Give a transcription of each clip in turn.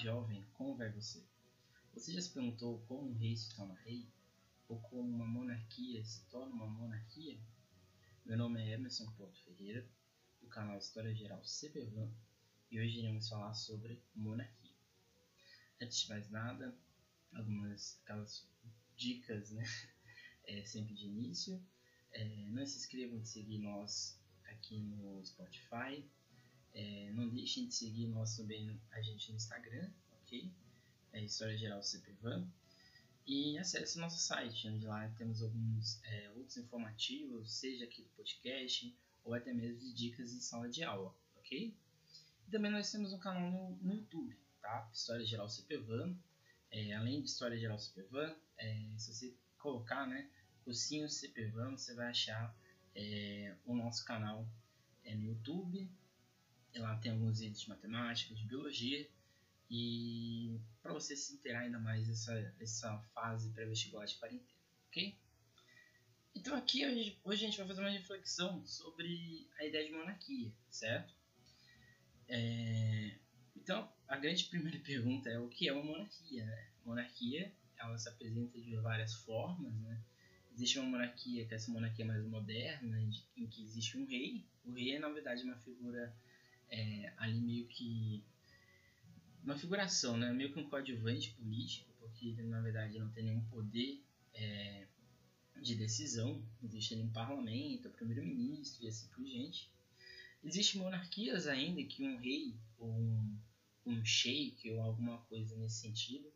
jovem, como vai você? Você já se perguntou como um rei se torna rei? Ou como uma monarquia se torna uma monarquia? Meu nome é Emerson Porto Ferreira, do canal História Geral CPVAN, e hoje iremos falar sobre monarquia. Antes de mais nada, algumas aquelas dicas, né? É, sempre de início. É, não se inscrevam de seguir nós aqui no Spotify, é, não deixem de seguir nós também, a gente no Instagram, ok? É História Geral CPVAN. E acesse nosso site, onde lá temos alguns é, outros informativos, seja aqui do podcast ou até mesmo de dicas em sala de aula, ok? E também nós temos um canal no, no YouTube, tá? História Geral CPVAN. É, além de História Geral CPVAN, é, se você colocar, né, cursinho CPVAN, você vai achar é, o nosso canal é, no YouTube Lá tem alguns vídeos de matemática, de biologia. E para você se inteirar ainda mais essa, essa fase pré-vestibular de quarentena, ok? Então aqui hoje, hoje a gente vai fazer uma reflexão sobre a ideia de monarquia, certo? É, então a grande primeira pergunta é o que é uma monarquia? Né? Monarquia ela se apresenta de várias formas, né? Existe uma monarquia que é essa monarquia mais moderna, em que existe um rei. O rei é na verdade uma figura é, ali meio que uma figuração, né? meio que um coadjuvante político, porque ele na verdade não tem nenhum poder é, de decisão, existe ali um parlamento, o primeiro-ministro e assim por diante. Existem monarquias ainda que um rei ou um, um sheik ou alguma coisa nesse sentido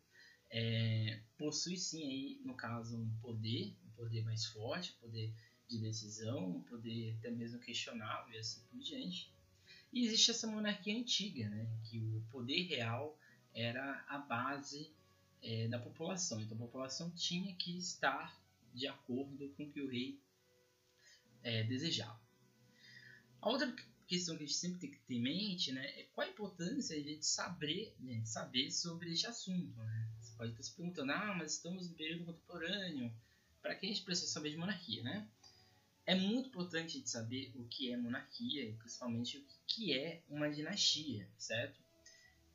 é, possui sim aí, no caso, um poder, um poder mais forte, poder de decisão, um poder até mesmo questionável e assim por diante. E existe essa monarquia antiga, né, que o poder real era a base é, da população. Então a população tinha que estar de acordo com o que o rei é, desejava. A outra questão que a gente sempre tem que ter em mente né, é qual a importância de saber, né, saber sobre este assunto. Né? Você pode estar se perguntando, ah, mas estamos no período contemporâneo, para que a gente precisa saber de monarquia? Né? É muito importante de saber o que é monarquia e principalmente o que é uma dinastia, certo?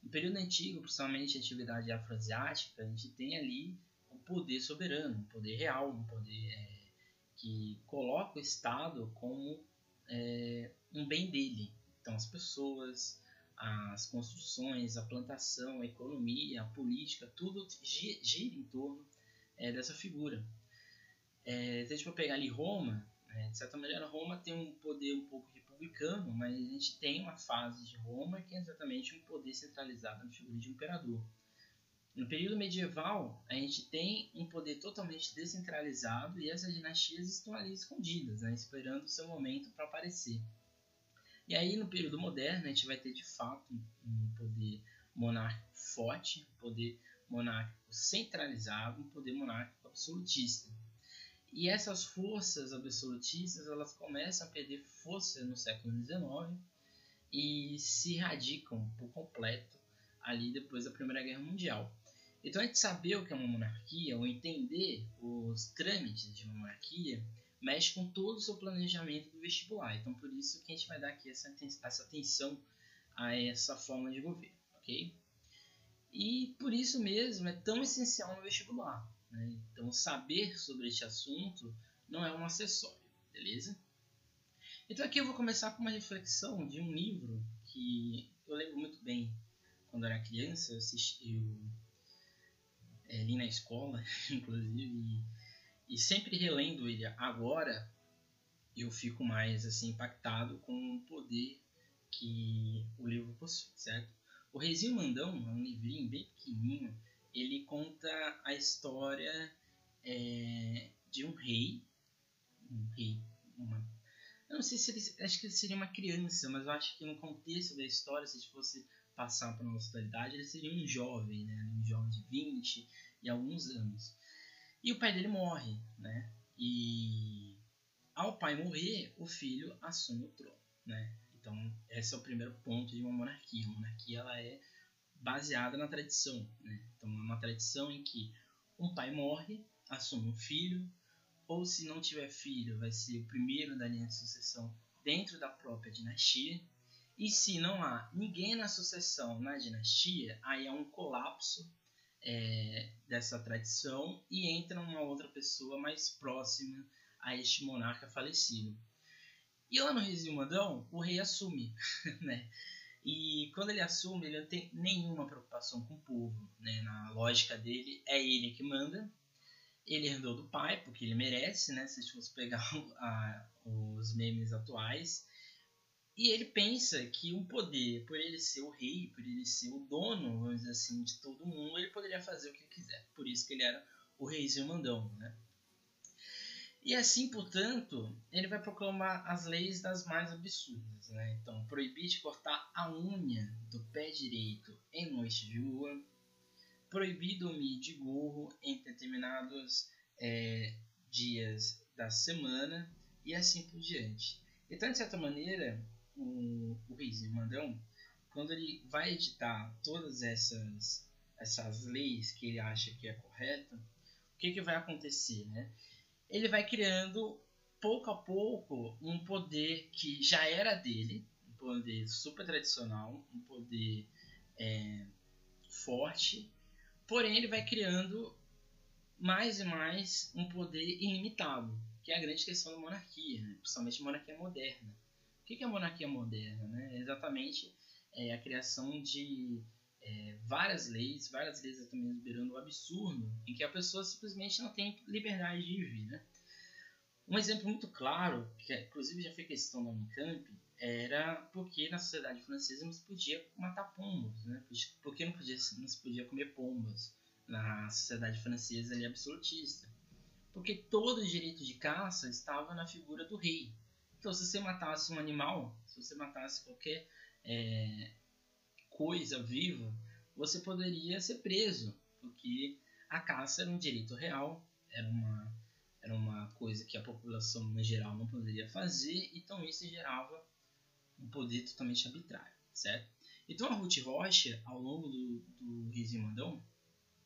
No período antigo, principalmente a atividade afroasiática, a gente tem ali um poder soberano, um poder real, um poder é, que coloca o Estado como é, um bem dele. Então, as pessoas, as construções, a plantação, a economia, a política, tudo gira em torno é, dessa figura. É, se a gente for pegar ali Roma, de certa maneira, Roma tem um poder um pouco republicano, mas a gente tem uma fase de Roma que é exatamente um poder centralizado na figura de um imperador. No período medieval, a gente tem um poder totalmente descentralizado e essas dinastias estão ali escondidas, né, esperando o seu momento para aparecer. E aí, no período moderno, a gente vai ter de fato um poder monárquico forte, um poder monárquico centralizado, um poder monárquico absolutista. E essas forças absolutistas elas começam a perder força no século XIX e se radicam por completo ali depois da Primeira Guerra Mundial. Então a gente saber o que é uma monarquia ou entender os trâmites de uma monarquia mexe com todo o seu planejamento do vestibular. Então por isso que a gente vai dar aqui essa, essa atenção a essa forma de governo, ok? E por isso mesmo é tão essencial no vestibular. Né? Então, saber sobre este assunto não é um acessório, beleza? Então, aqui eu vou começar com uma reflexão de um livro que eu lembro muito bem quando eu era criança. Eu, assisti, eu é, li na escola, inclusive, e, e sempre relendo ele agora, eu fico mais assim impactado com o poder que o livro possui, certo? O Reizinho Mandão é um livrinho bem pequenininho ele conta a história é, de um rei, um rei, uma, eu não sei se ele, acho que ele seria uma criança, mas eu acho que no contexto da história, se a gente fosse passar para nossa atualidade, ele seria um jovem, né, um jovem de 20 e alguns anos. E o pai dele morre, né? E ao pai morrer, o filho assume o trono, né? Então, esse é o primeiro ponto de uma monarquia. A monarquia ela é baseada na tradição. Né? Então, é uma tradição em que um pai morre, assume um filho, ou se não tiver filho, vai ser o primeiro da linha de sucessão dentro da própria dinastia. E se não há ninguém na sucessão na dinastia, aí é um colapso é, dessa tradição e entra uma outra pessoa mais próxima a este monarca falecido. E lá no Reis Mandão, o rei assume, né? E quando ele assume, ele não tem nenhuma preocupação com o povo, né? Na lógica dele, é ele que manda. Ele herdou do pai, porque ele merece, né? Se a gente fosse pegar a, os memes atuais. E ele pensa que um poder, por ele ser o rei, por ele ser o dono, vamos dizer assim, de todo mundo, ele poderia fazer o que quiser. Por isso que ele era o reizinho mandão, né? E assim, portanto, ele vai proclamar as leis das mais absurdas. Né? Então, proibir de cortar a unha do pé direito em noite de lua, proibir dormir de gorro em determinados é, dias da semana e assim por diante. Então, de certa maneira, o, o reizinho Mandão, quando ele vai editar todas essas, essas leis que ele acha que é correto, o que, que vai acontecer? Né? Ele vai criando pouco a pouco um poder que já era dele, um poder super tradicional, um poder é, forte, porém ele vai criando mais e mais um poder ilimitado, que é a grande questão da monarquia, né? principalmente monarquia moderna. O que é a monarquia moderna? Né? É exatamente é, a criação de é, várias leis, várias leis mesmo beirando o absurdo, em que a pessoa simplesmente não tem liberdade de viver. Né? Um exemplo muito claro, que inclusive já foi questão da Unicamp, era porque na sociedade francesa não se podia matar pombos, né? porque não, podia, não se podia comer pombas na sociedade francesa ali absolutista. Porque todo o direito de caça estava na figura do rei. Então, se você matasse um animal, se você matasse qualquer é, coisa viva, você poderia ser preso, porque a caça era um direito real, era uma, era uma coisa que a população no geral não poderia fazer, então isso gerava um poder totalmente arbitrário, certo? Então a Ruth Rocha, ao longo do, do Riso Mandão,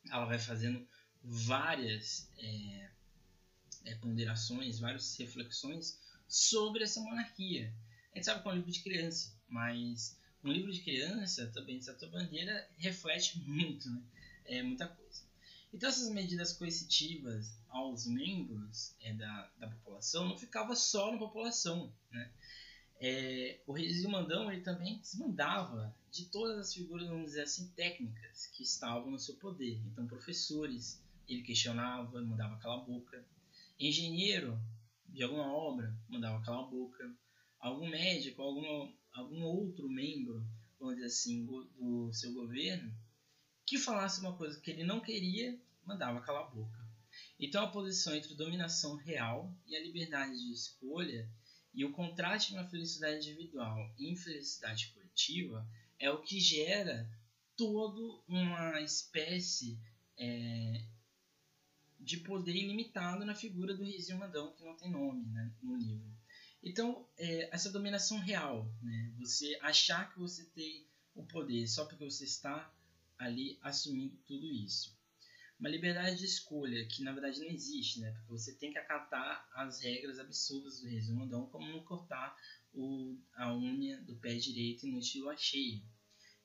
ela vai fazendo várias é, é, ponderações, várias reflexões sobre essa monarquia. A gente sabe que é um livro de criança, mas um livro de criança, também de certa maneira, reflete muito, né? É muita coisa. Então essas medidas coercitivas aos membros é, da, da população não ficava só na população, né? É, o rei Mandão ele também desmandava de todas as figuras, vamos dizer assim, técnicas que estavam no seu poder. Então, professores, ele questionava, mandava calar a boca. Engenheiro de alguma obra, mandava calar a boca. Algum médico, alguma algum outro membro, vamos dizer assim, do seu governo, que falasse uma coisa que ele não queria, mandava calar a boca. Então a posição entre dominação real e a liberdade de escolha e o contraste entre a felicidade individual e infelicidade coletiva é o que gera toda uma espécie é, de poder ilimitado na figura do Rizinho Mandão, que não tem nome né, no livro. Então, é, essa dominação real, né? você achar que você tem o poder só porque você está ali assumindo tudo isso. Uma liberdade de escolha que na verdade não existe, né? porque você tem que acatar as regras absurdas do resumandão, como não cortar o, a unha do pé direito no estilo cheia.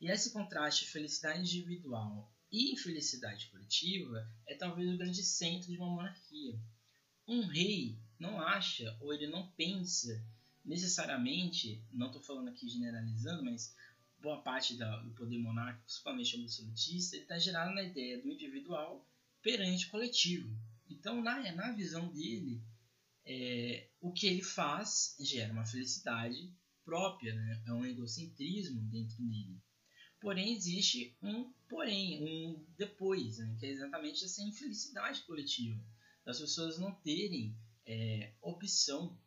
E esse contraste de felicidade individual e infelicidade coletiva é talvez o grande centro de uma monarquia. Um rei não acha ou ele não pensa necessariamente, não estou falando aqui generalizando, mas boa parte do poder monárquico, principalmente absolutista, ele está gerado na ideia do individual perante o coletivo. Então, na, na visão dele, é, o que ele faz gera uma felicidade própria, né? é um egocentrismo dentro dele. Porém, existe um porém, um depois, né? que é exatamente essa infelicidade coletiva. Das pessoas não terem é, opção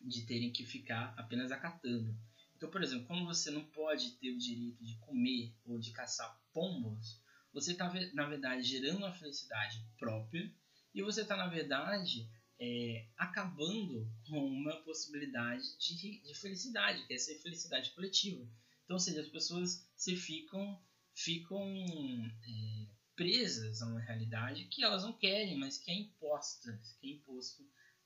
de terem que ficar apenas acatando. Então, por exemplo, como você não pode ter o direito de comer ou de caçar pombos, você está, na verdade, gerando uma felicidade própria e você está, na verdade, é, acabando com uma possibilidade de, de, felicidade, que é essa felicidade coletiva. Então, ou seja, as pessoas se ficam, ficam é, presas a uma realidade que elas não querem, mas que é imposta, que é imposto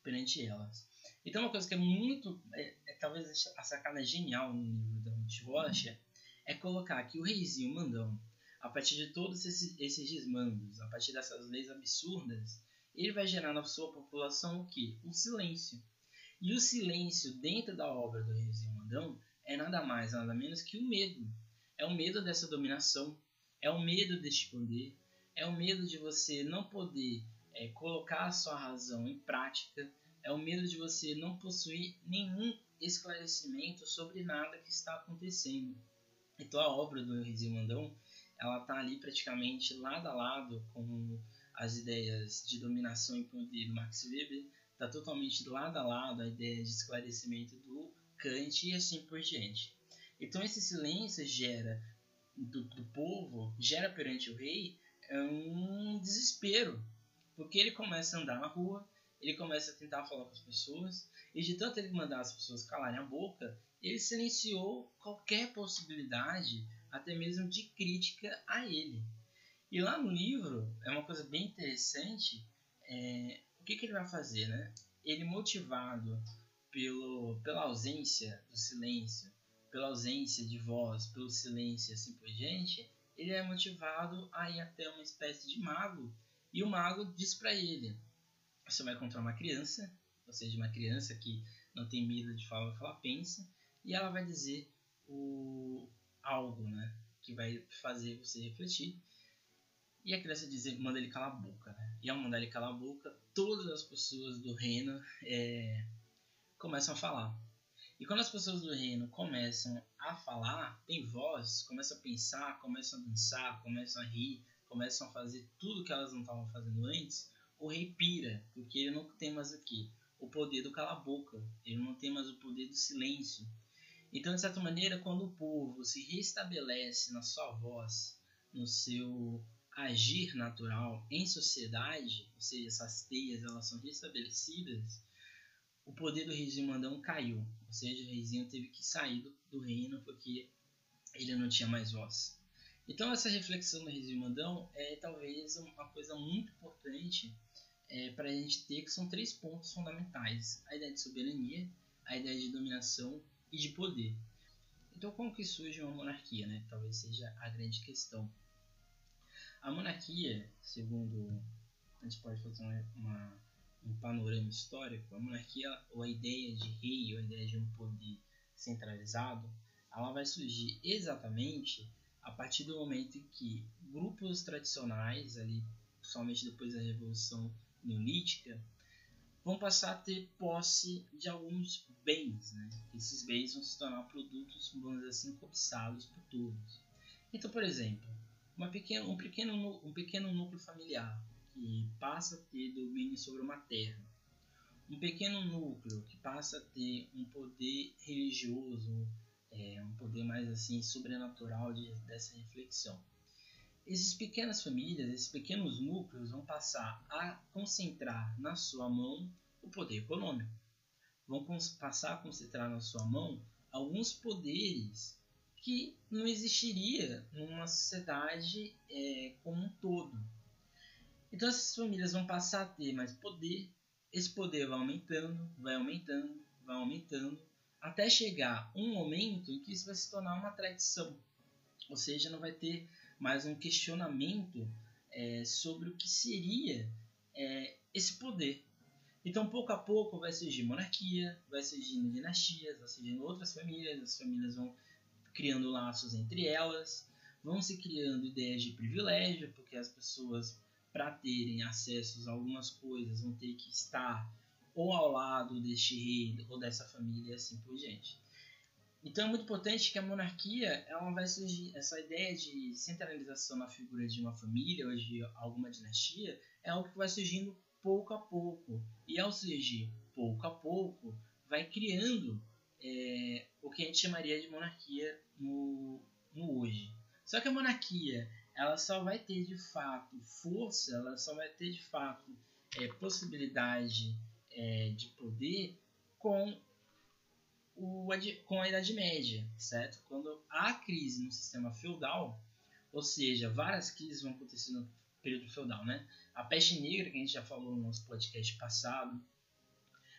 perante elas. Então, uma coisa que é muito, é, é talvez a sacada genial no livro da Ruth é colocar que o reizinho mandão, a partir de todos esses, esses desmandos, a partir dessas leis absurdas, ele vai gerar na sua população o que? O silêncio. E o silêncio dentro da obra do reizinho mandão é nada mais, nada menos que o medo. É o medo dessa dominação, é o medo deste poder, é o medo de você não poder é, colocar a sua razão em prática, é o medo de você não possuir nenhum esclarecimento sobre nada que está acontecendo. Então a obra do Rizio Mandão, ela está ali praticamente lado a lado com as ideias de dominação e poder do Max Weber, está totalmente lado a lado a ideia de esclarecimento do Kant e assim por diante. Então esse silêncio gera do, do povo, gera perante o rei é um desespero, porque ele começa a andar na rua, ele começa a tentar falar com as pessoas, e de tanto ele mandar as pessoas calarem a boca, ele silenciou qualquer possibilidade, até mesmo de crítica a ele. E lá no livro, é uma coisa bem interessante, é, o que, que ele vai fazer, né? Ele motivado pelo, pela ausência do silêncio, pela ausência de voz, pelo silêncio assim por diante, ele é motivado a ir até uma espécie de mago. E o mago diz para ele: Você vai encontrar uma criança, ou seja, uma criança que não tem medo de falar o que ela pensa, e ela vai dizer o algo, né, que vai fazer você refletir. E a criança diz, manda ele calar a boca, né? E ao mandar ele calar a boca, todas as pessoas do reino é, começam a falar. E quando as pessoas do reino começam a falar, tem voz, começam a pensar, começam a dançar, começam a rir, começam a fazer tudo que elas não estavam fazendo antes, o rei pira, porque ele não tem mais o quê? O poder do cala-boca, ele não tem mais o poder do silêncio. Então, de certa maneira, quando o povo se restabelece na sua voz, no seu agir natural em sociedade, ou seja, essas teias elas são restabelecidas, o poder do reizinho mandão caiu. Ou seja, o reizinho teve que sair do, do reino porque ele não tinha mais voz. Então essa reflexão do reizinho mandão é talvez uma coisa muito importante é, para a gente ter, que são três pontos fundamentais. A ideia de soberania, a ideia de dominação e de poder. Então como que surge uma monarquia? Né? Talvez seja a grande questão. A monarquia, segundo a gente pode fazer uma um panorama histórico, a monarquia ou a ideia de rei ou a ideia de um poder centralizado, ela vai surgir exatamente a partir do momento que grupos tradicionais, ali, somente depois da Revolução Neolítica, vão passar a ter posse de alguns bens. Né? Esses bens vão se tornar produtos, vamos dizer assim, cobiçados por todos. Então, por exemplo, uma pequena, um, pequeno, um pequeno núcleo familiar que passa a ter domínio sobre uma terra. Um pequeno núcleo que passa a ter um poder religioso, é, um poder mais assim sobrenatural de, dessa reflexão. Essas pequenas famílias, esses pequenos núcleos vão passar a concentrar na sua mão o poder econômico. Vão passar a concentrar na sua mão alguns poderes que não existiria numa sociedade é, como um todo. Então essas famílias vão passar a ter mais poder, esse poder vai aumentando, vai aumentando, vai aumentando, até chegar um momento em que isso vai se tornar uma tradição. Ou seja, não vai ter mais um questionamento é, sobre o que seria é, esse poder. Então, pouco a pouco, vai surgir monarquia, vai surgindo dinastias, vai surgindo outras famílias, as famílias vão criando laços entre elas, vão se criando ideias de privilégio, porque as pessoas para terem acesso a algumas coisas vão ter que estar ou ao lado deste rei ou dessa família e assim por diante. Então é muito importante que a monarquia ela vai surgir essa ideia de centralização na figura de uma família ou de alguma dinastia é algo que vai surgindo pouco a pouco e ao surgir pouco a pouco vai criando é, o que a gente chamaria de monarquia no, no hoje. Só que a monarquia ela só vai ter de fato força, ela só vai ter de fato é, possibilidade é, de poder com, o, com a Idade Média, certo? Quando há crise no sistema feudal, ou seja, várias crises vão acontecer no período feudal, né? A peste negra, que a gente já falou no nosso podcast passado,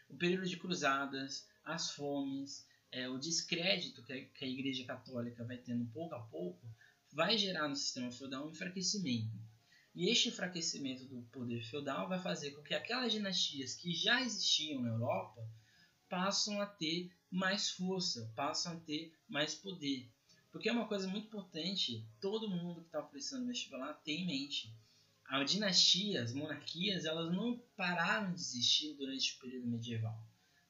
o período de cruzadas, as fomes, é, o descrédito que a, que a Igreja Católica vai tendo pouco a pouco, vai gerar no sistema feudal um enfraquecimento. E este enfraquecimento do poder feudal vai fazer com que aquelas dinastias que já existiam na Europa passam a ter mais força, passam a ter mais poder. Porque é uma coisa muito importante, todo mundo que está prestando vestibular tem em mente. As dinastias, as monarquias, elas não pararam de existir durante o período medieval.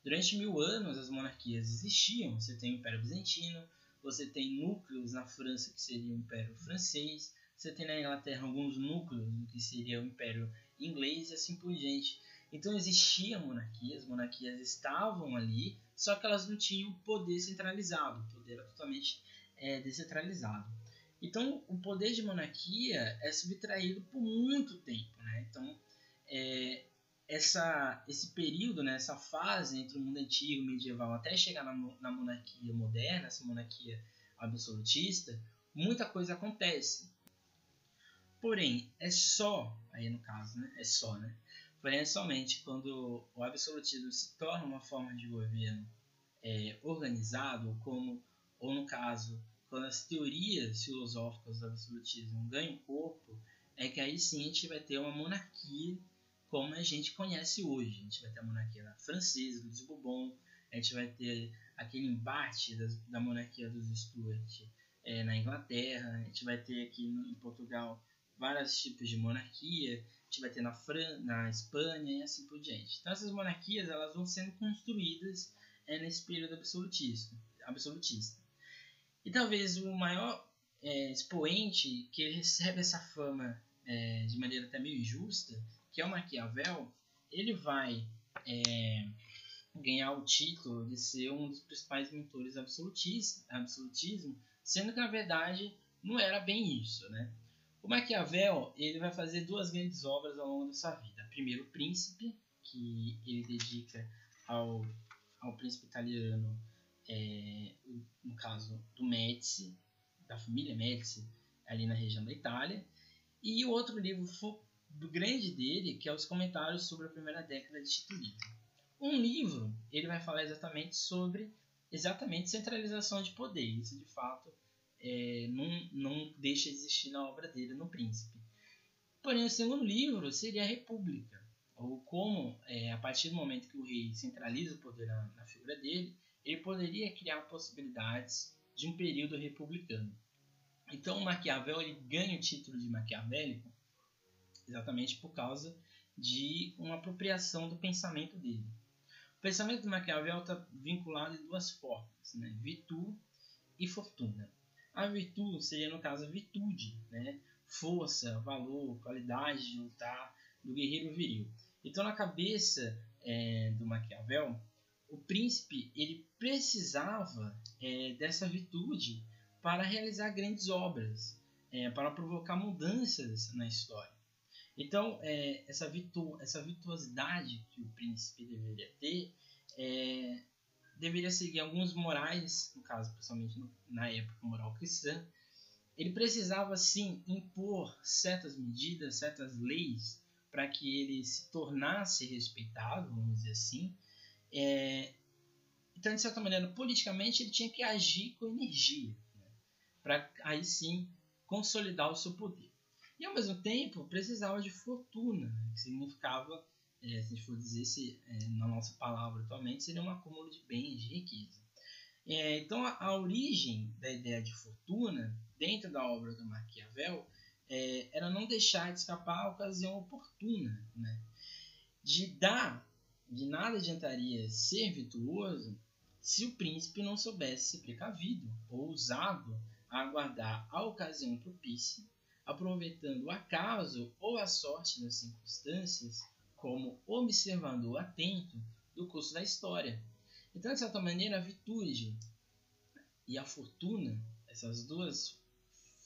Durante mil anos, as monarquias existiam. Você tem o Império Bizantino, você tem núcleos na França que seria o Império Francês, você tem na Inglaterra alguns núcleos do que seria o Império Inglês e assim por diante. Então existia monarquias, as monarquias estavam ali, só que elas não tinham poder centralizado, o poder era totalmente é, descentralizado. Então, o poder de monarquia é subtraído por muito tempo. Né? Então, é, essa, esse período, né, essa fase entre o mundo antigo e medieval até chegar na, na monarquia moderna, essa monarquia absolutista, muita coisa acontece. Porém, é só, aí no caso, né, é só, né? Porém, é somente quando o absolutismo se torna uma forma de governo é, organizado, como ou no caso, quando as teorias filosóficas do absolutismo ganham corpo, é que aí sim a gente vai ter uma monarquia como a gente conhece hoje. A gente vai ter a monarquia francesa, dos Bourbon, a gente vai ter aquele embate da monarquia dos Stuart é, na Inglaterra, a gente vai ter aqui no, em Portugal vários tipos de monarquia, a gente vai ter na, Fran na Espanha e assim por diante. Então essas monarquias elas vão sendo construídas é, nesse período absolutista. absolutista. E talvez o maior é, expoente que recebe essa fama é, de maneira até meio injusta, que é o Maquiavel, ele vai é, ganhar o título de ser um dos principais mentores do absolutismo, sendo que na verdade não era bem isso, né? O Maquiavel ele vai fazer duas grandes obras ao longo da sua vida. Primeiro, o Príncipe, que ele dedica ao, ao príncipe italiano é, no caso do Médici, da família Médici, ali na região da Itália, e o outro livro grande dele, que é os comentários sobre a primeira década de Tito. Um livro, ele vai falar exatamente sobre exatamente centralização de poder. Isso, de fato, é, não, não deixa de existir na obra dele, no Príncipe. Porém, o segundo livro seria a República, ou como, é, a partir do momento que o rei centraliza o poder na, na figura dele, ele poderia criar possibilidades de um período republicano. Então, Maquiavel ele ganha o título de maquiavélico exatamente por causa de uma apropriação do pensamento dele. O pensamento de Maquiavel está vinculado em duas formas, né? virtude e fortuna. A virtude seria, no caso, a virtude, né? força, valor, qualidade de lutar do guerreiro viril. Então, na cabeça é, do Maquiavel, o príncipe ele precisava é, dessa virtude para realizar grandes obras, é, para provocar mudanças na história. Então, é, essa, virtu essa virtuosidade que o príncipe deveria ter é, deveria seguir alguns morais, no caso, principalmente na época moral cristã. Ele precisava, sim, impor certas medidas, certas leis, para que ele se tornasse respeitado, vamos dizer assim, é, então, de certa maneira, politicamente, ele tinha que agir com energia, né? para aí sim consolidar o seu poder. E ao mesmo tempo, precisava de fortuna, né? que significava, é, se a gente for dizer se, é, na nossa palavra atualmente, seria um acúmulo de bens, de riqueza. É, então, a, a, origem da ideia de fortuna, dentro da obra do Maquiavel, é, era não deixar de escapar a ocasião oportuna, né? de dar de nada adiantaria ser virtuoso se o príncipe não soubesse ser precavido, ousado a aguardar a ocasião propícia, aproveitando o acaso ou a sorte das circunstâncias como observador atento do curso da história. Então, de certa maneira, a virtude e a fortuna, essas duas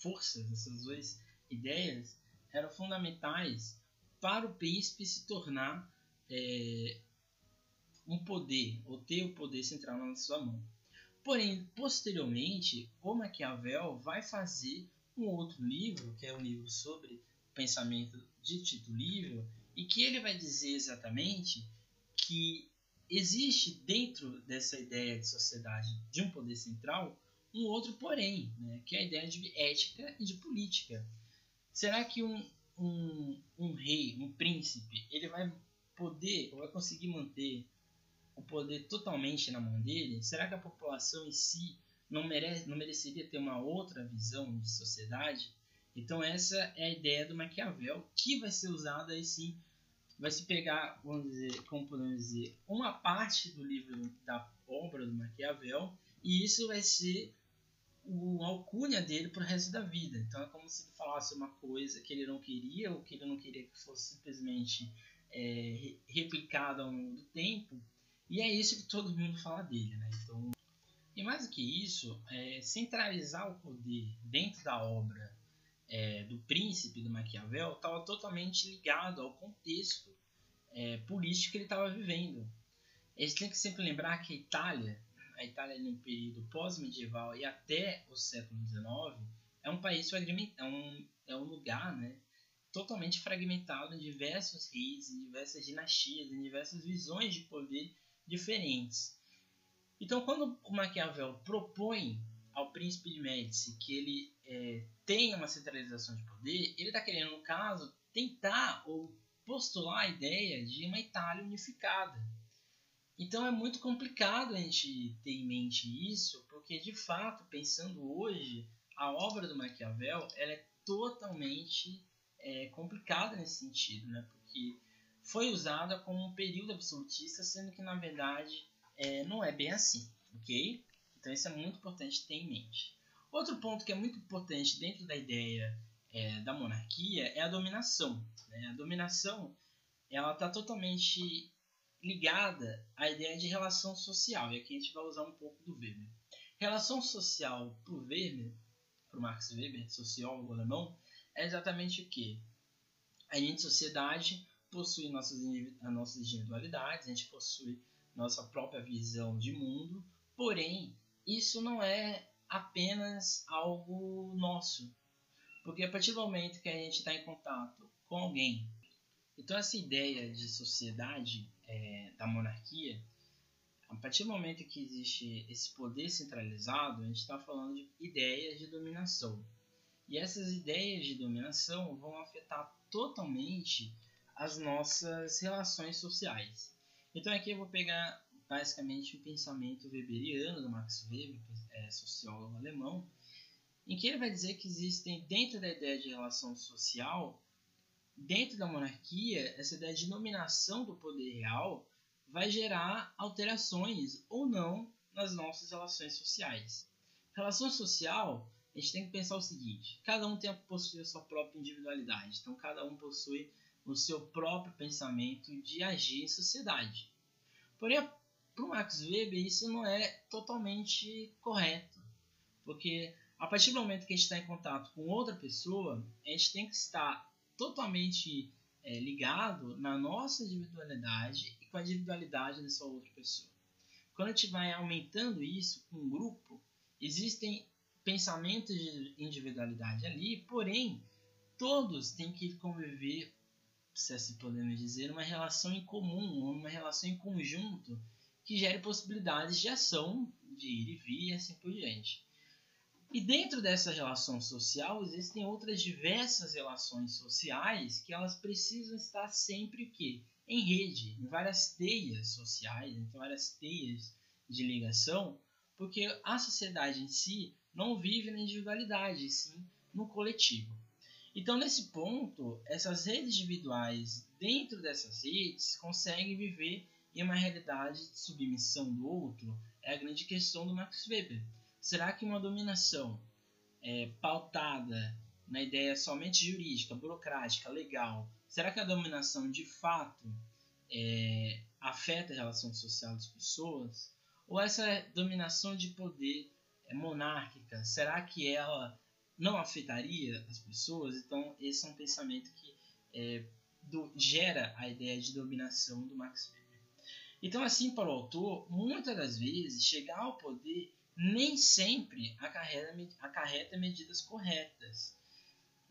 forças, essas duas ideias, eram fundamentais para o príncipe se tornar é, um poder, ou ter o poder central na sua mão. Porém, posteriormente, o Maquiavel vai fazer um outro livro, que é um livro sobre pensamento de Tito Livre, e que ele vai dizer exatamente que existe dentro dessa ideia de sociedade de um poder central um outro porém, né, que é a ideia de ética e de política. Será que um, um, um rei, um príncipe, ele vai poder ou vai conseguir manter o poder totalmente na mão dele? Será que a população em si não, merece, não mereceria ter uma outra visão de sociedade? Então essa é a ideia do Maquiavel, que vai ser usada aí sim, vai se pegar, vamos dizer, como podemos dizer, uma parte do livro da obra do Maquiavel, e isso vai ser o alcunha dele para o resto da vida. Então é como se ele falasse uma coisa que ele não queria, ou que ele não queria que fosse simplesmente é, replicada ao longo do tempo, e é isso que todo mundo fala dele. Né? Então, e mais do que isso, é, centralizar o poder dentro da obra é, do príncipe do Maquiavel estava totalmente ligado ao contexto é, político que ele estava vivendo. Eles têm que sempre lembrar que a Itália, a Itália no período pós-medieval e até o século XIX, é um país é um, é um lugar né, totalmente fragmentado em diversos reis, em diversas dinastias, em diversas visões de poder diferentes. Então, quando o Maquiavel propõe ao príncipe de Médici que ele é, tenha uma centralização de poder, ele está querendo, no caso, tentar ou postular a ideia de uma Itália unificada. Então é muito complicado a gente ter em mente isso, porque de fato, pensando hoje, a obra do Maquiavel ela é totalmente é, complicada nesse sentido, né? porque foi usada como um período absolutista, sendo que na verdade é, não é bem assim, ok? Então isso é muito importante ter em mente. Outro ponto que é muito importante dentro da ideia é, da monarquia é a dominação. Né? A dominação ela está totalmente ligada à ideia de relação social, e aqui a gente vai usar um pouco do Weber. Relação social para o Weber, para o Max Weber, sociólogo alemão, é exatamente o que? A gente, sociedade, possui nossas, nossas individualidades, a gente possui nossa própria visão de mundo, porém, isso não é apenas algo nosso. Porque a partir do momento que a gente está em contato com alguém, então essa ideia de sociedade é, da monarquia, a partir do momento que existe esse poder centralizado, a gente está falando de ideias de dominação. E essas ideias de dominação vão afetar totalmente as nossas relações sociais. Então aqui eu vou pegar basicamente o pensamento weberiano do Max Weber, é, sociólogo alemão, em que ele vai dizer que existem, dentro da ideia de relação social, dentro da monarquia, essa ideia de nominação do poder real vai gerar alterações ou não nas nossas relações sociais. Relação social, a gente tem que pensar o seguinte: cada um tem, possui a sua própria individualidade, então cada um possui o seu próprio pensamento de agir em sociedade. Porém, para o Max Weber isso não é totalmente correto, porque a partir do momento que a gente está em contato com outra pessoa, a gente tem que estar totalmente é, ligado na nossa individualidade e com a individualidade dessa outra pessoa. Quando a gente vai aumentando isso com um grupo, existem pensamentos de individualidade ali, porém todos têm que conviver, se assim podemos dizer, uma relação em comum, uma relação em conjunto que gere possibilidades de ação, de ir e vir e assim por diante. E dentro dessa relação social existem outras diversas relações sociais que elas precisam estar sempre o quê? em rede, em várias teias sociais, em várias teias de ligação, porque a sociedade em si não vive na individualidade, sim no coletivo. Então, nesse ponto, essas redes individuais dentro dessas redes conseguem viver em uma realidade de submissão do outro, é a grande questão do Max Weber. Será que uma dominação é, pautada na ideia somente jurídica, burocrática, legal, será que a dominação de fato é, afeta a relação social das pessoas? Ou essa dominação de poder é, monárquica, será que ela não afetaria as pessoas? Então, esse é um pensamento que é, do, gera a ideia de dominação do Max Weber. Então, assim, para o autor, muitas das vezes, chegar ao poder nem sempre acarreta, acarreta medidas corretas.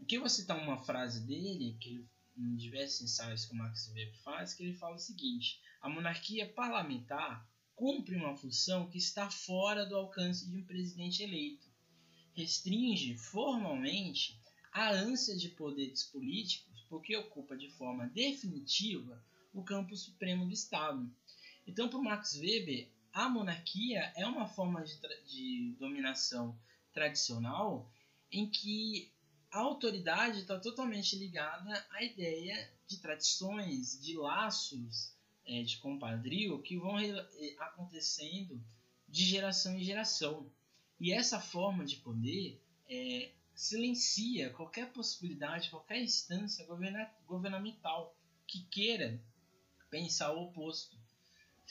Aqui eu vou citar uma frase dele, que em diversos ensaios que o Max Weber faz, que ele fala o seguinte: a monarquia parlamentar cumpre uma função que está fora do alcance de um presidente eleito. Restringe formalmente a ânsia de poderes políticos, porque ocupa de forma definitiva o campo supremo do Estado. Então, para Max Weber, a monarquia é uma forma de, de dominação tradicional em que a autoridade está totalmente ligada à ideia de tradições, de laços é, de compadrio que vão acontecendo de geração em geração. E essa forma de poder é, silencia qualquer possibilidade, qualquer instância governa governamental que queira pensar o oposto.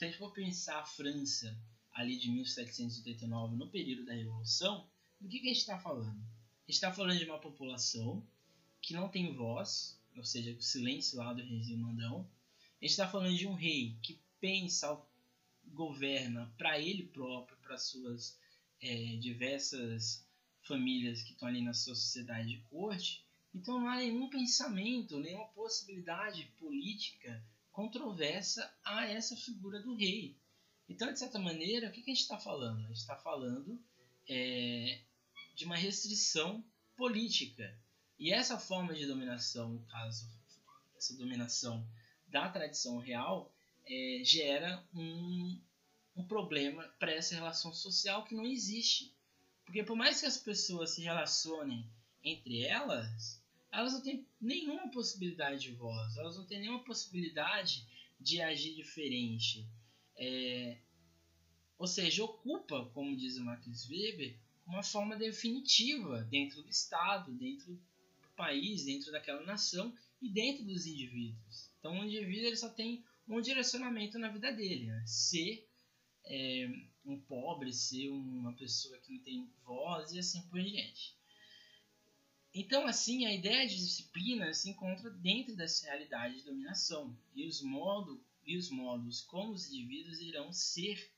Se a gente for pensar a França ali de 1789, no período da Revolução, do que, que a gente está falando? A gente está falando de uma população que não tem voz, ou seja, o silêncio lá do rei Mandão. A gente está falando de um rei que pensa, governa para ele próprio, para suas é, diversas famílias que estão ali na sua sociedade de corte. Então não há nenhum pensamento, nenhuma possibilidade política controversa a essa figura do rei. Então, de certa maneira, o que, a gente está falando? A gente está falando é, de uma restrição política. E essa forma de dominação, no caso, essa dominação da tradição real, é, gera um, um problema para essa relação social que não existe. Porque por mais que as pessoas se relacionem entre elas, elas não têm nenhuma possibilidade de voz, elas não têm nenhuma possibilidade de agir diferente. É, ou seja, ocupa, como diz o Max Weber, uma forma definitiva dentro do Estado, dentro do país, dentro daquela nação e dentro dos indivíduos. Então, o indivíduo ele só tem um direcionamento na vida dele: né? ser é, um pobre, ser uma pessoa que não tem voz e assim por diante. Então, assim, a ideia de disciplina se encontra dentro dessa realidade de dominação e os, modo, e os modos como os indivíduos irão ser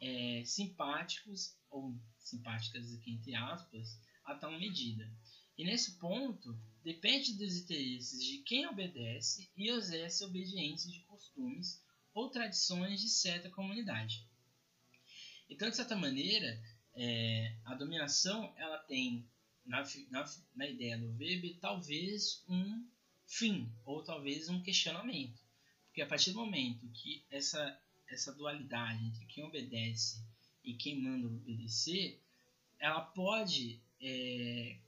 é, simpáticos, ou simpáticas aqui entre aspas, a tal medida. E nesse ponto, depende dos interesses de quem obedece e exerce obediência de costumes ou tradições de certa comunidade. Então, de certa maneira, é, a dominação ela tem na, na, na ideia do Weber, talvez um fim, ou talvez um questionamento. Porque a partir do momento que essa, essa dualidade entre quem obedece e quem manda obedecer, ela pode é,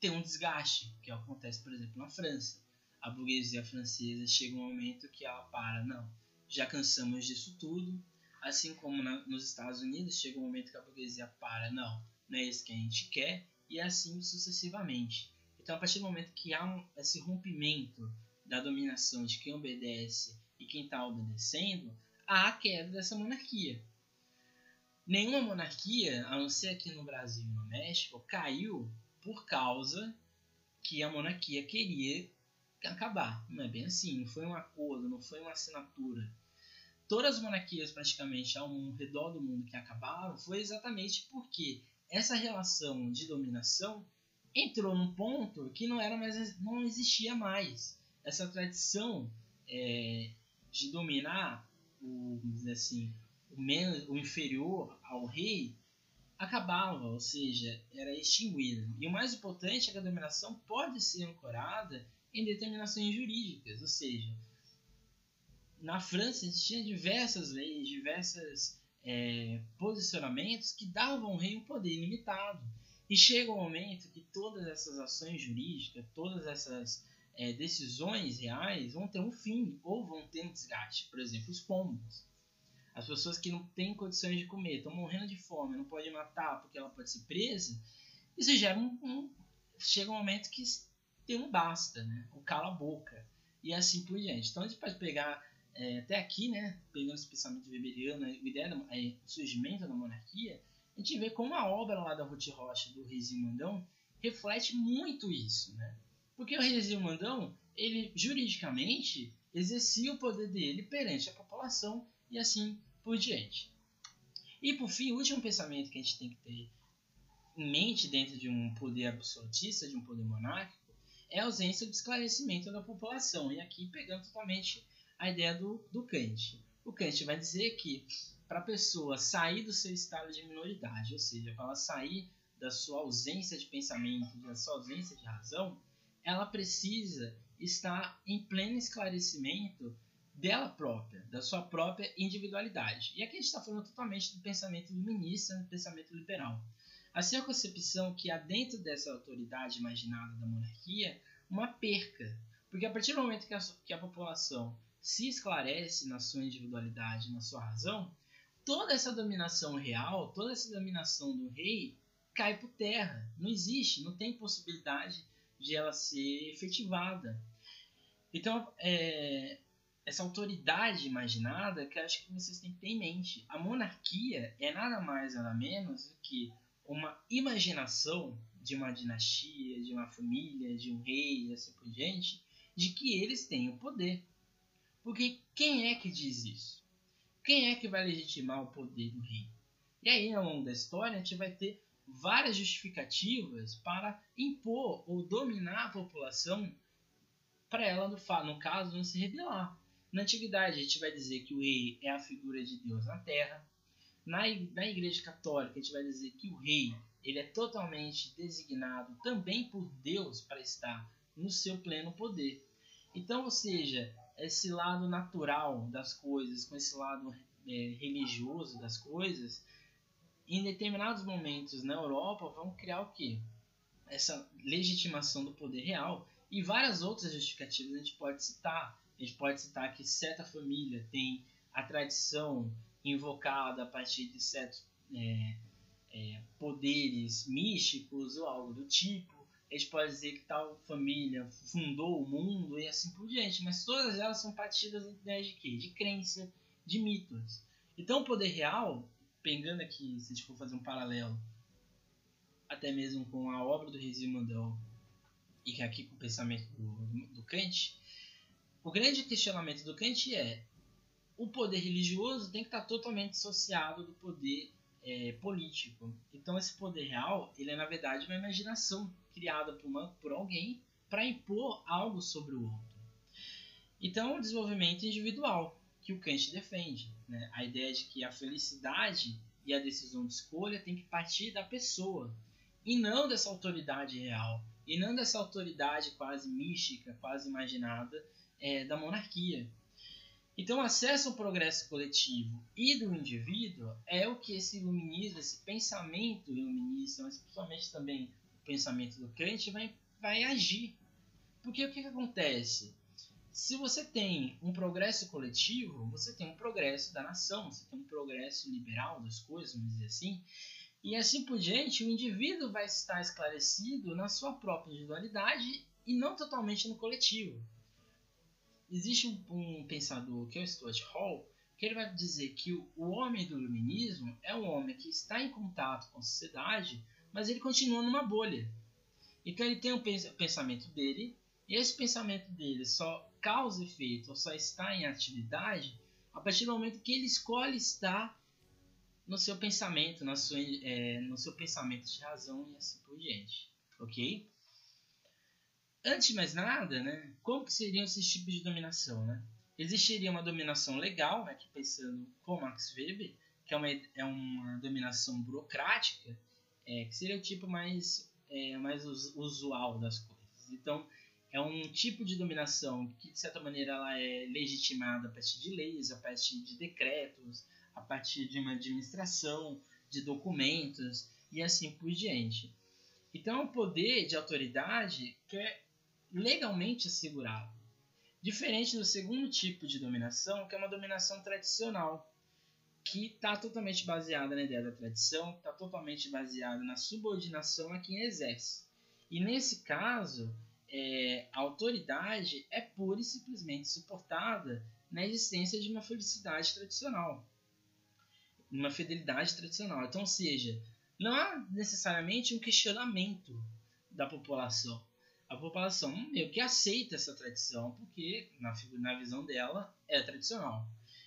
ter um desgaste, que acontece, por exemplo, na França. A burguesia francesa chega um momento que ela para, não, já cansamos disso tudo. Assim como na, nos Estados Unidos, chega um momento que a burguesia para, não, não é isso que a gente quer, e assim sucessivamente. Então, a partir do momento que há um, esse rompimento da dominação de quem obedece e quem está obedecendo, há a queda dessa monarquia. Nenhuma monarquia, a não ser aqui no Brasil e no México, caiu por causa que a monarquia queria acabar. Não é bem assim, não foi um acordo, não foi uma assinatura. Todas as monarquias praticamente ao redor do mundo que acabaram foi exatamente porque essa relação de dominação entrou num ponto que não era mais não existia mais. Essa tradição é, de dominar o assim o menos o inferior ao rei acabava ou seja era extinguida. E o mais importante é que a dominação pode ser ancorada em determinações jurídicas ou seja na França existiam diversas leis diversas é, posicionamentos que davam ao rei um poder ilimitado. E chega um momento que todas essas ações jurídicas, todas essas é, decisões reais vão ter um fim ou vão ter um desgaste. Por exemplo, os pombos. As pessoas que não têm condições de comer, estão morrendo de fome, não podem matar porque ela pode ser presa, isso gera um, um chega um momento que tem um basta, né? o cala a boca e assim por diante. Então a gente pode pegar é, até aqui, né, pegando esse pensamento weberiano, a ideia do é, surgimento da monarquia, a gente vê como a obra lá da Ruth Rocha, do Reizinho Mandão, reflete muito isso, né? Porque o Reizinho Mandão, ele juridicamente exercia o poder dele perante a população e assim por diante. E por fim, o último pensamento que a gente tem que ter em mente dentro de um poder absolutista, de um poder monárquico, é a ausência do esclarecimento da população. E aqui pegando totalmente a ideia do, do Kant. O Kant vai dizer que para a pessoa sair do seu estado de minoridade, ou seja, para ela sair da sua ausência de pensamento, da sua ausência de razão, ela precisa estar em pleno esclarecimento dela própria, da sua própria individualidade. E aqui a gente está falando totalmente do pensamento iluminista, do pensamento liberal. Assim, a concepção que há dentro dessa autoridade imaginada da monarquia uma perca, porque a partir do momento que a, que a população se esclarece na sua individualidade, na sua razão, toda essa dominação real, toda essa dominação do rei cai por terra. Não existe, não tem possibilidade de ela ser efetivada. Então, é, essa autoridade imaginada que acho que vocês têm que ter em mente. A monarquia é nada mais nada menos do que uma imaginação de uma dinastia, de uma família, de um rei e assim por diante, de que eles têm o poder. Porque quem é que diz isso? Quem é que vai legitimar o poder do rei? E aí, ao longo da história, a gente vai ter várias justificativas para impor ou dominar a população para ela, no, no caso, não se rebelar. Na antiguidade, a gente vai dizer que o rei é a figura de Deus na terra. Na, na Igreja Católica, a gente vai dizer que o rei ele é totalmente designado também por Deus para estar no seu pleno poder. Então, ou seja, esse lado natural das coisas com esse lado é, religioso das coisas, em determinados momentos na Europa vão criar o quê? Essa legitimação do poder real e várias outras justificativas a gente pode citar. A gente pode citar que certa família tem a tradição invocada a partir de certos é, é, poderes místicos ou algo do tipo. A gente pode dizer que tal família fundou o mundo e assim por diante, mas todas elas são partidas em ideias de quê? De crença, de mitos. Então o poder real pegando aqui, se a gente for fazer um paralelo, até mesmo com a obra do Rizzi Mandel e aqui com o pensamento do, do Kant, o grande questionamento do Kant é o poder religioso tem que estar totalmente associado do poder é, político. Então esse poder real, ele é na verdade uma imaginação criada por, uma, por alguém para impor algo sobre o outro. Então o desenvolvimento individual que o Kant defende. Né? A ideia de que a felicidade e a decisão de escolha tem que partir da pessoa e não dessa autoridade real e não dessa autoridade quase mística, quase imaginada é, da monarquia. Então, o acesso ao progresso coletivo e do indivíduo é o que esse iluminismo, esse pensamento iluminista, mas principalmente também pensamento do Kant, vai, vai agir. Porque o que, que acontece? se você tem um progresso coletivo, você tem um progresso da nação, você tem um progresso liberal das coisas, vamos dizer assim, e assim por diante, o indivíduo vai estar esclarecido na sua própria individualidade e não totalmente no coletivo. Existe um, um pensador que é o Stuart Hall, que ele vai dizer que o homem do iluminismo é um homem que está em contato com a sociedade, mas ele continua numa bolha. Então ele tem o pensamento dele, e esse pensamento dele só causa efeito ou só está em atividade a partir do momento que ele escolhe estar no seu pensamento, na sua, é, no seu pensamento de razão e assim por diante, ok? Antes de mais nada, né, como que seriam esses tipos de dominação, né? Existiria uma dominação legal, né, que pensando com Max Weber, que é uma, é uma dominação burocrática, é, que seria o tipo mais, é, mais usual das coisas. Então, é um tipo de dominação que, de certa maneira, ela é legitimada a partir de leis, a partir de decretos, a partir de uma administração, de documentos e assim por diante. Então, é um poder de autoridade que é legalmente assegurado. Diferente do segundo tipo de dominação, que é uma dominação tradicional, que está totalmente baseada na ideia da tradição, está totalmente baseada na subordinação a quem exerce. E nesse caso, é, a autoridade é pura e simplesmente suportada na existência de uma felicidade tradicional, uma fidelidade tradicional. Então, ou seja, não há necessariamente um questionamento da população. A população meio que aceita essa tradição porque, na, na visão dela, é tradicional.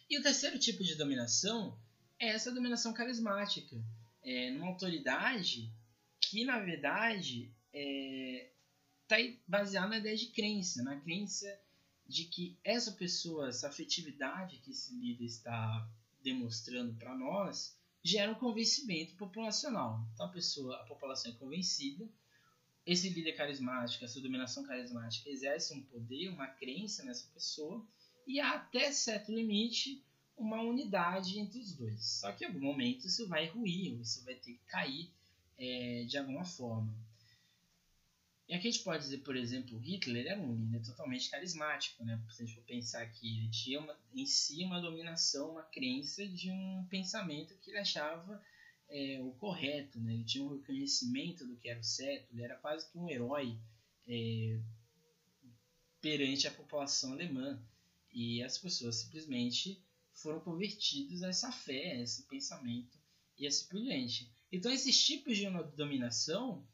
E o terceiro tipo de dominação é essa dominação carismática. É numa autoridade que, na verdade, é, está baseado na ideia de crença, na crença de que essa pessoa, essa afetividade que esse líder está demonstrando para nós, gera um convencimento populacional. Então a pessoa, a população é convencida, esse líder carismático, essa dominação carismática exerce um poder, uma crença nessa pessoa e até certo limite uma unidade entre os dois. Só que em algum momento isso vai ruir, isso vai ter que cair é, de alguma forma. E aqui a gente pode dizer, por exemplo, Hitler era um líder totalmente carismático, né? Se a gente for pensar que ele tinha uma, em si uma dominação, uma crença de um pensamento que ele achava é, o correto, né? Ele tinha um reconhecimento do que era o certo, ele era quase que um herói é, perante a população alemã. E as pessoas simplesmente foram convertidas a essa fé, a esse pensamento e assim por diante. Então, esses tipos de dominação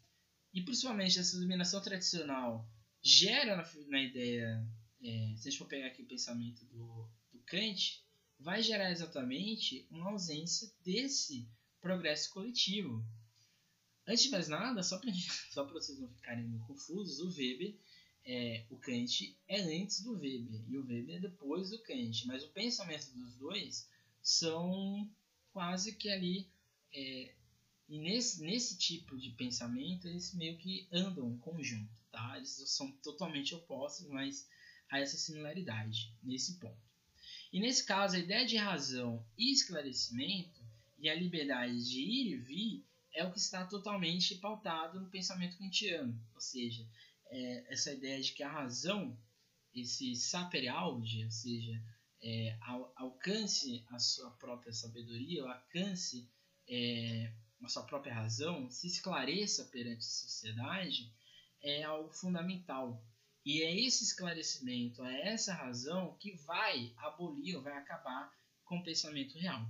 e principalmente essa dominação tradicional gera na, na ideia, é, se a gente for pegar aqui o pensamento do, do Kant, vai gerar exatamente uma ausência desse progresso coletivo. Antes de mais nada, só para vocês não ficarem confusos, o Weber, é, o Kant é antes do Weber e o Weber é depois do Kant, mas o pensamento dos dois são quase que ali é, e nesse, nesse tipo de pensamento, eles meio que andam em conjunto, tá? Eles são totalmente opostos, mas há essa similaridade nesse ponto. E nesse caso, a ideia de razão e esclarecimento e a liberdade de ir e vir é o que está totalmente pautado no pensamento kantiano, ou seja, é essa ideia de que a razão, esse saper auge, ou seja, é, alcance a sua própria sabedoria, alcance é, a sua própria razão, se esclareça perante a sociedade, é algo fundamental. E é esse esclarecimento, é essa razão que vai abolir ou vai acabar com o pensamento real.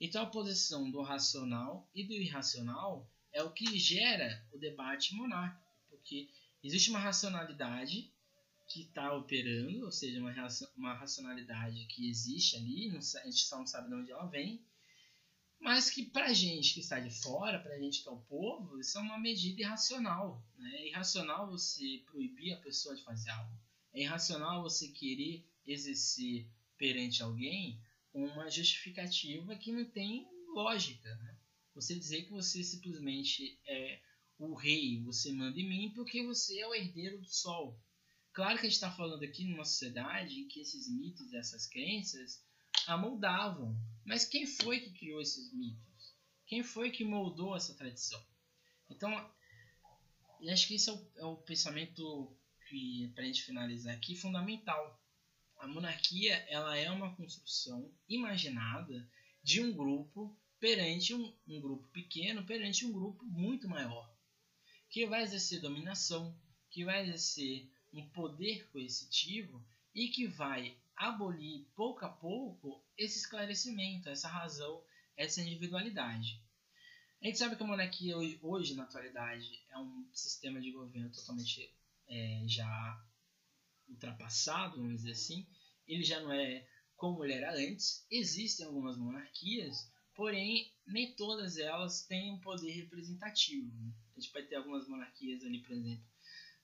Então a posição do racional e do irracional é o que gera o debate monárquico, porque existe uma racionalidade que está operando, ou seja, uma, uma racionalidade que existe ali, a gente só não sabe de onde ela vem, mas que para gente que está de fora, para gente que é o povo, isso é uma medida irracional. Né? É irracional você proibir a pessoa de fazer algo. É irracional você querer exercer perante alguém uma justificativa que não tem lógica. Né? Você dizer que você simplesmente é o rei, você manda em mim porque você é o herdeiro do sol. Claro que a gente está falando aqui numa sociedade em que esses mitos, essas crenças, amoldavam. Mas quem foi que criou esses mitos? Quem foi que moldou essa tradição? Então, acho que esse é o, é o pensamento que, para a gente finalizar aqui, fundamental. A monarquia ela é uma construção imaginada de um grupo perante um, um grupo pequeno, perante um grupo muito maior, que vai exercer dominação, que vai exercer um poder coercitivo e que vai abolir pouco a pouco esse esclarecimento, essa razão, essa individualidade. A gente sabe que a monarquia hoje, na atualidade, é um sistema de governo totalmente é, já ultrapassado, vamos dizer assim. Ele já não é como ele era antes. Existem algumas monarquias, porém nem todas elas têm um poder representativo. Né? A gente pode ter algumas monarquias ali, por exemplo,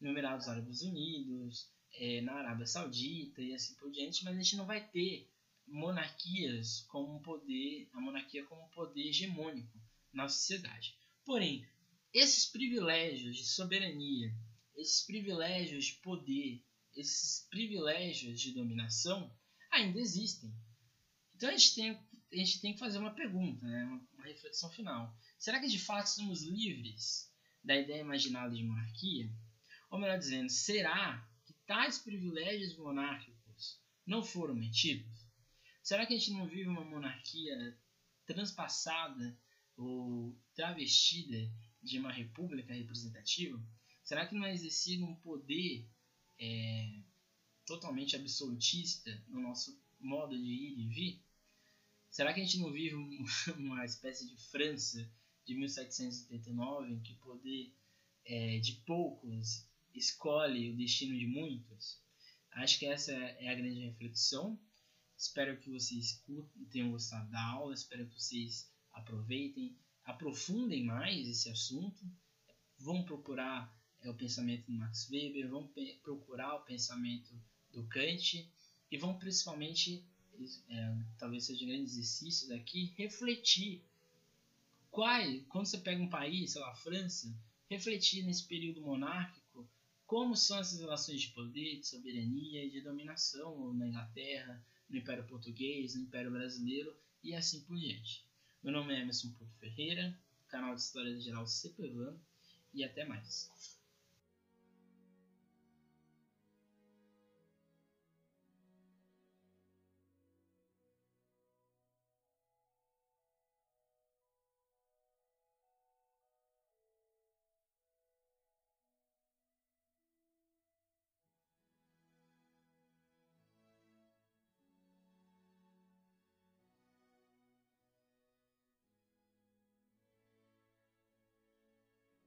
no Emirados Árabes Unidos, é, na Arábia Saudita e assim por diante, mas a gente não vai ter monarquias como um poder, a monarquia como um poder hegemônico na sociedade. Porém, esses privilégios de soberania, esses privilégios de poder, esses privilégios de dominação ainda existem. Então a gente tem, a gente tem que fazer uma pergunta, né? uma, reflexão final. Será que de fato somos livres da ideia imaginada de monarquia? Ou melhor dizendo, será tais privilégios monárquicos não foram mentidos? Será que a gente não vive uma monarquia transpassada ou travestida de uma república representativa? Será que não é exercido um poder é, totalmente absolutista no nosso modo de ir e vir? Será que a gente não vive uma espécie de França de 1789 em que o poder é, de poucos escolhe o destino de muitos? Acho que essa é a grande reflexão. Espero que vocês tenham gostado da aula, espero que vocês aproveitem, aprofundem mais esse assunto, vão procurar é o pensamento do Max Weber, vão procurar o pensamento do Kant e vão principalmente, é, talvez seja um grande exercício daqui, refletir. Qual, quando você pega um país, sei lá, a França, refletir nesse período monárquico como são essas relações de poder, de soberania e de dominação na Inglaterra, no Império Português, no Império Brasileiro e assim por diante. Meu nome é Emerson Porto Ferreira, canal de História Geral CPVAN e até mais.